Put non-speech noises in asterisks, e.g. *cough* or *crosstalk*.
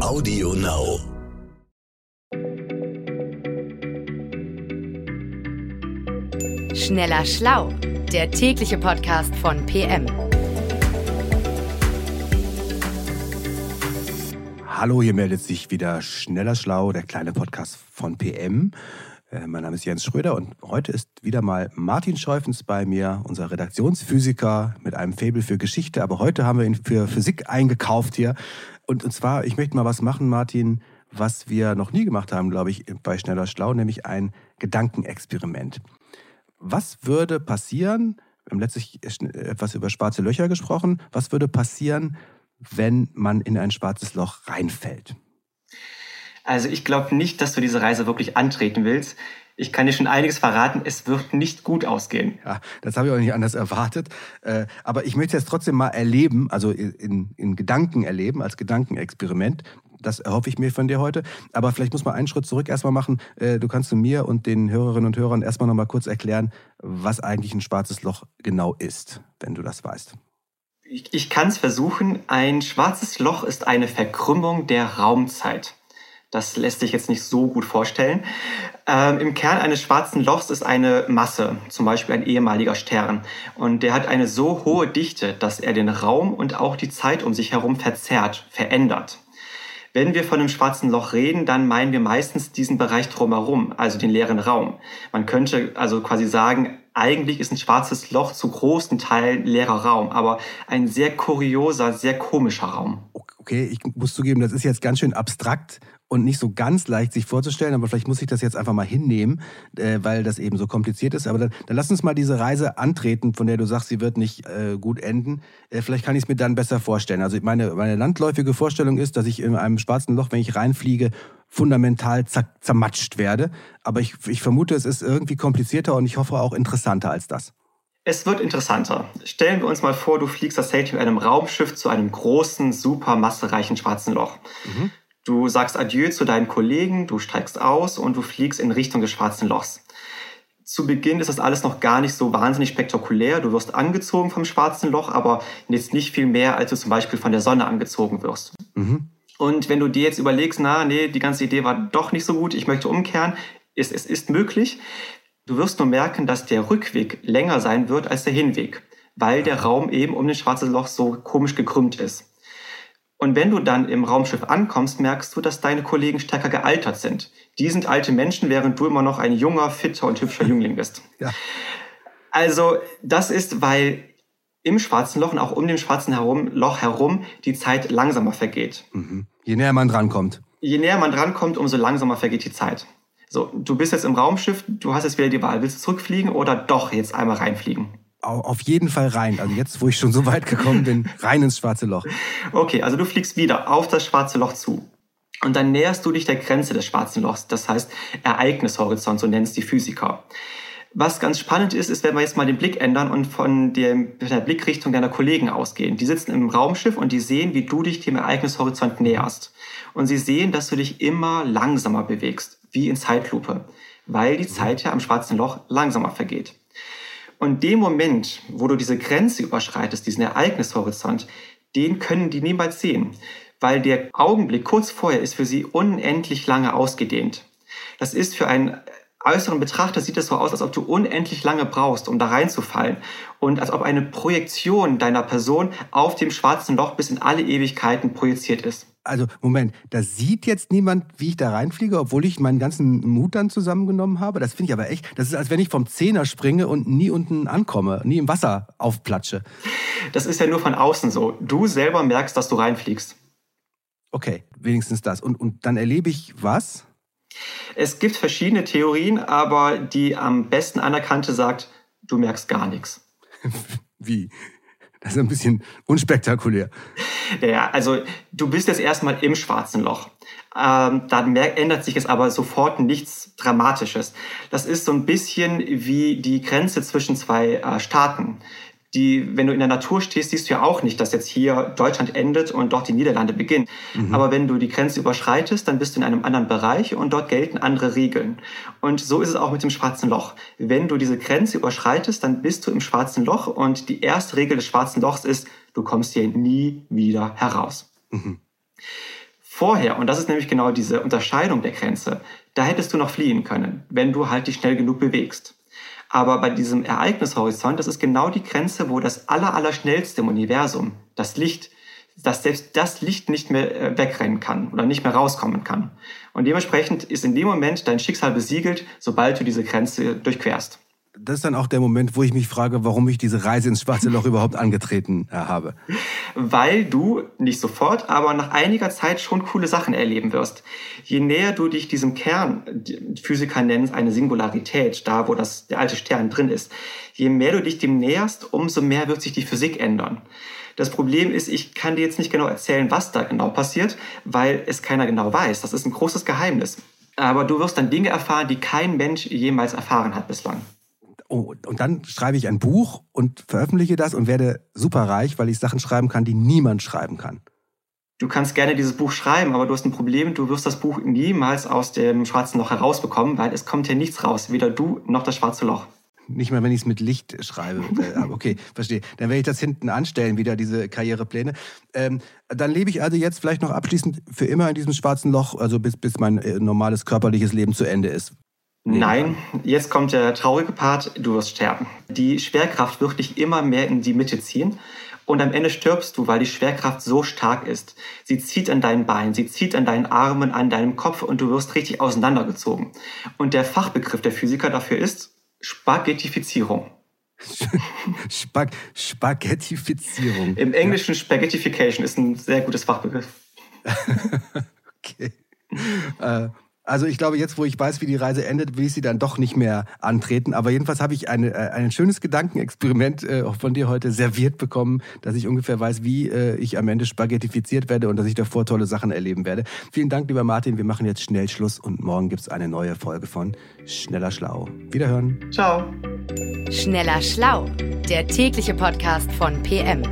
Audio Now. Schneller Schlau, der tägliche Podcast von PM. Hallo, hier meldet sich wieder Schneller Schlau, der kleine Podcast von PM. Äh, mein Name ist Jens Schröder und heute ist wieder mal Martin Scheufens bei mir, unser Redaktionsphysiker mit einem Faible für Geschichte. Aber heute haben wir ihn für Physik eingekauft hier. Und, und zwar, ich möchte mal was machen, Martin, was wir noch nie gemacht haben, glaube ich, bei Schneller Schlau, nämlich ein Gedankenexperiment. Was würde passieren, wir haben letztlich etwas über schwarze Löcher gesprochen, was würde passieren, wenn man in ein schwarzes Loch reinfällt? Also ich glaube nicht, dass du diese Reise wirklich antreten willst. Ich kann dir schon einiges verraten, es wird nicht gut ausgehen. Ja, das habe ich auch nicht anders erwartet. Äh, aber ich möchte es trotzdem mal erleben, also in, in Gedanken erleben, als Gedankenexperiment. Das erhoffe ich mir von dir heute. Aber vielleicht muss man einen Schritt zurück erstmal machen. Äh, du kannst mir und den Hörerinnen und Hörern erstmal noch mal kurz erklären, was eigentlich ein schwarzes Loch genau ist, wenn du das weißt. Ich, ich kann es versuchen. Ein schwarzes Loch ist eine Verkrümmung der Raumzeit. Das lässt sich jetzt nicht so gut vorstellen. Ähm, Im Kern eines schwarzen Lochs ist eine Masse, zum Beispiel ein ehemaliger Stern. Und der hat eine so hohe Dichte, dass er den Raum und auch die Zeit um sich herum verzerrt, verändert. Wenn wir von einem schwarzen Loch reden, dann meinen wir meistens diesen Bereich drumherum, also den leeren Raum. Man könnte also quasi sagen, eigentlich ist ein schwarzes Loch zu großen Teilen leerer Raum, aber ein sehr kurioser, sehr komischer Raum. Okay, ich muss zugeben, das ist jetzt ganz schön abstrakt und nicht so ganz leicht sich vorzustellen, aber vielleicht muss ich das jetzt einfach mal hinnehmen, äh, weil das eben so kompliziert ist. Aber dann, dann lass uns mal diese Reise antreten, von der du sagst, sie wird nicht äh, gut enden. Äh, vielleicht kann ich es mir dann besser vorstellen. Also meine, meine landläufige Vorstellung ist, dass ich in einem schwarzen Loch, wenn ich reinfliege, fundamental zermatscht werde. Aber ich, ich vermute, es ist irgendwie komplizierter und ich hoffe auch interessanter als das. Es wird interessanter. Stellen wir uns mal vor, du fliegst tatsächlich mit einem Raumschiff zu einem großen, super massereichen schwarzen Loch. Mhm. Du sagst Adieu zu deinen Kollegen, du steigst aus und du fliegst in Richtung des schwarzen Lochs. Zu Beginn ist das alles noch gar nicht so wahnsinnig spektakulär. Du wirst angezogen vom schwarzen Loch, aber jetzt nicht viel mehr, als du zum Beispiel von der Sonne angezogen wirst. Mhm. Und wenn du dir jetzt überlegst, na, nee, die ganze Idee war doch nicht so gut, ich möchte umkehren, ist, es ist möglich. Du wirst nur merken, dass der Rückweg länger sein wird als der Hinweg, weil der Raum eben um das schwarze Loch so komisch gekrümmt ist. Und wenn du dann im Raumschiff ankommst, merkst du, dass deine Kollegen stärker gealtert sind. Die sind alte Menschen, während du immer noch ein junger, fitter und hübscher Jüngling bist. *laughs* Ja. Also das ist, weil im schwarzen Loch und auch um den schwarzen herum, Loch herum die Zeit langsamer vergeht. Mhm. Je näher man drankommt. Je näher man drankommt, umso langsamer vergeht die Zeit. So, du bist jetzt im Raumschiff, du hast jetzt wieder die Wahl, willst du zurückfliegen oder doch jetzt einmal reinfliegen? Auf jeden Fall rein. Also jetzt, wo ich schon so weit gekommen bin, rein ins schwarze Loch. Okay, also du fliegst wieder auf das schwarze Loch zu. Und dann näherst du dich der Grenze des schwarzen Lochs, das heißt Ereignishorizont, so nennen es die Physiker. Was ganz spannend ist, ist, wenn wir jetzt mal den Blick ändern und von der, der Blickrichtung deiner Kollegen ausgehen. Die sitzen im Raumschiff und die sehen, wie du dich dem Ereignishorizont näherst. Und sie sehen, dass du dich immer langsamer bewegst, wie in Zeitlupe, weil die Zeit ja am schwarzen Loch langsamer vergeht. Und dem Moment, wo du diese Grenze überschreitest, diesen Ereignishorizont, den können die niemals sehen, weil der Augenblick kurz vorher ist für sie unendlich lange ausgedehnt. Das ist für einen äußeren Betrachter sieht es so aus, als ob du unendlich lange brauchst, um da reinzufallen. Und als ob eine Projektion deiner Person auf dem schwarzen Loch bis in alle Ewigkeiten projiziert ist also Moment, da sieht jetzt niemand, wie ich da reinfliege, obwohl ich meinen ganzen Mut dann zusammengenommen habe. Das finde ich aber echt, das ist, als wenn ich vom Zehner springe und nie unten ankomme, nie im Wasser aufplatsche. Das ist ja nur von außen so. Du selber merkst, dass du reinfliegst. Okay, wenigstens das. Und, und dann erlebe ich was? Es gibt verschiedene Theorien, aber die am besten anerkannte sagt, du merkst gar nichts. *laughs* wie? Das ist ein bisschen unspektakulär. Ja, also du bist jetzt erstmal im schwarzen Loch. Ähm, dann ändert sich es aber sofort nichts Dramatisches. Das ist so ein bisschen wie die Grenze zwischen zwei äh, Staaten die, wenn du in der Natur stehst, siehst du ja auch nicht, dass jetzt hier Deutschland endet und dort die Niederlande beginnen. Mhm. Aber wenn du die Grenze überschreitest, dann bist du in einem anderen Bereich und dort gelten andere Regeln. Und so ist es auch mit dem schwarzen Loch. Wenn du diese Grenze überschreitest, dann bist du im schwarzen Loch und die erste Regel des schwarzen Lochs ist, du kommst hier nie wieder heraus. Mhm. Vorher, und das ist nämlich genau diese Unterscheidung der Grenze, da hättest du noch fliehen können, wenn du halt dich schnell genug bewegst. Aber bei diesem Ereignishorizont, das ist genau die Grenze, wo das aller, aller schnellste im Universum, das Licht, dass selbst das Licht nicht mehr äh, wegrennen kann oder nicht mehr rauskommen kann. Und dementsprechend ist in dem Moment dein Schicksal besiegelt, sobald du diese Grenze durchquerst das ist dann auch der Moment, wo ich mich frage, warum ich diese Reise ins schwarze Loch überhaupt angetreten äh, habe. Weil du nicht sofort, aber nach einiger Zeit schon coole Sachen erleben wirst. Je näher du dich diesem Kern, Physiker nennen es eine Singularität, da wo das, der alte Stern drin ist, je mehr du dich dem näherst, umso mehr wird sich die Physik ändern. Das Problem ist, ich kann dir jetzt nicht genau erzählen, was da genau passiert, weil es keiner genau weiß. Das ist ein großes Geheimnis. Aber du wirst dann Dinge erfahren, die kein Mensch jemals erfahren hat bislang oh, und dann schreibe ich ein Buch und veröffentliche das und werde superreich, weil ich Sachen schreiben kann, die niemand schreiben kann. Du kannst gerne dieses Buch schreiben, aber du hast ein Problem, du wirst das Buch niemals aus dem schwarzen Loch herausbekommen, weil es kommt hier nichts raus, weder du noch das schwarze Loch. Nicht mal, wenn ich es mit Licht schreibe. *laughs* Äh, okay, verstehe. Dann werde ich das hinten anstellen, wieder diese Karrierepläne. Ähm, dann lebe ich also jetzt vielleicht noch abschließend für immer in diesem schwarzen Loch, also bis, bis mein äh, normales körperliches Leben zu Ende ist. Nein, jetzt kommt der traurige Part, du wirst sterben. Die Schwerkraft wird dich immer mehr in die Mitte ziehen und am Ende stirbst du, weil die Schwerkraft so stark ist. Sie zieht an deinen Beinen, sie zieht an deinen Armen, an deinem Kopf und du wirst richtig auseinandergezogen. Und der Fachbegriff der Physiker dafür ist Spaghettifizierung. *laughs* Spag Spaghettifizierung. Im Englischen ja. Spaghettification ist ein sehr gutes Fachbegriff. *laughs* okay. Äh, also ich glaube, jetzt, wo ich weiß, wie die Reise endet, will ich sie dann doch nicht mehr antreten. Aber jedenfalls habe ich eine, äh, ein schönes Gedankenexperiment äh, von dir heute serviert bekommen, dass ich ungefähr weiß, wie äh, ich am Ende spaghettifiziert werde und dass ich davor tolle Sachen erleben werde. Vielen Dank, lieber Martin. Wir machen jetzt schnell Schluss und morgen gibt es eine neue Folge von Schneller Schlau. Wiederhören. Ciao. Schneller Schlau, der tägliche Podcast von PM.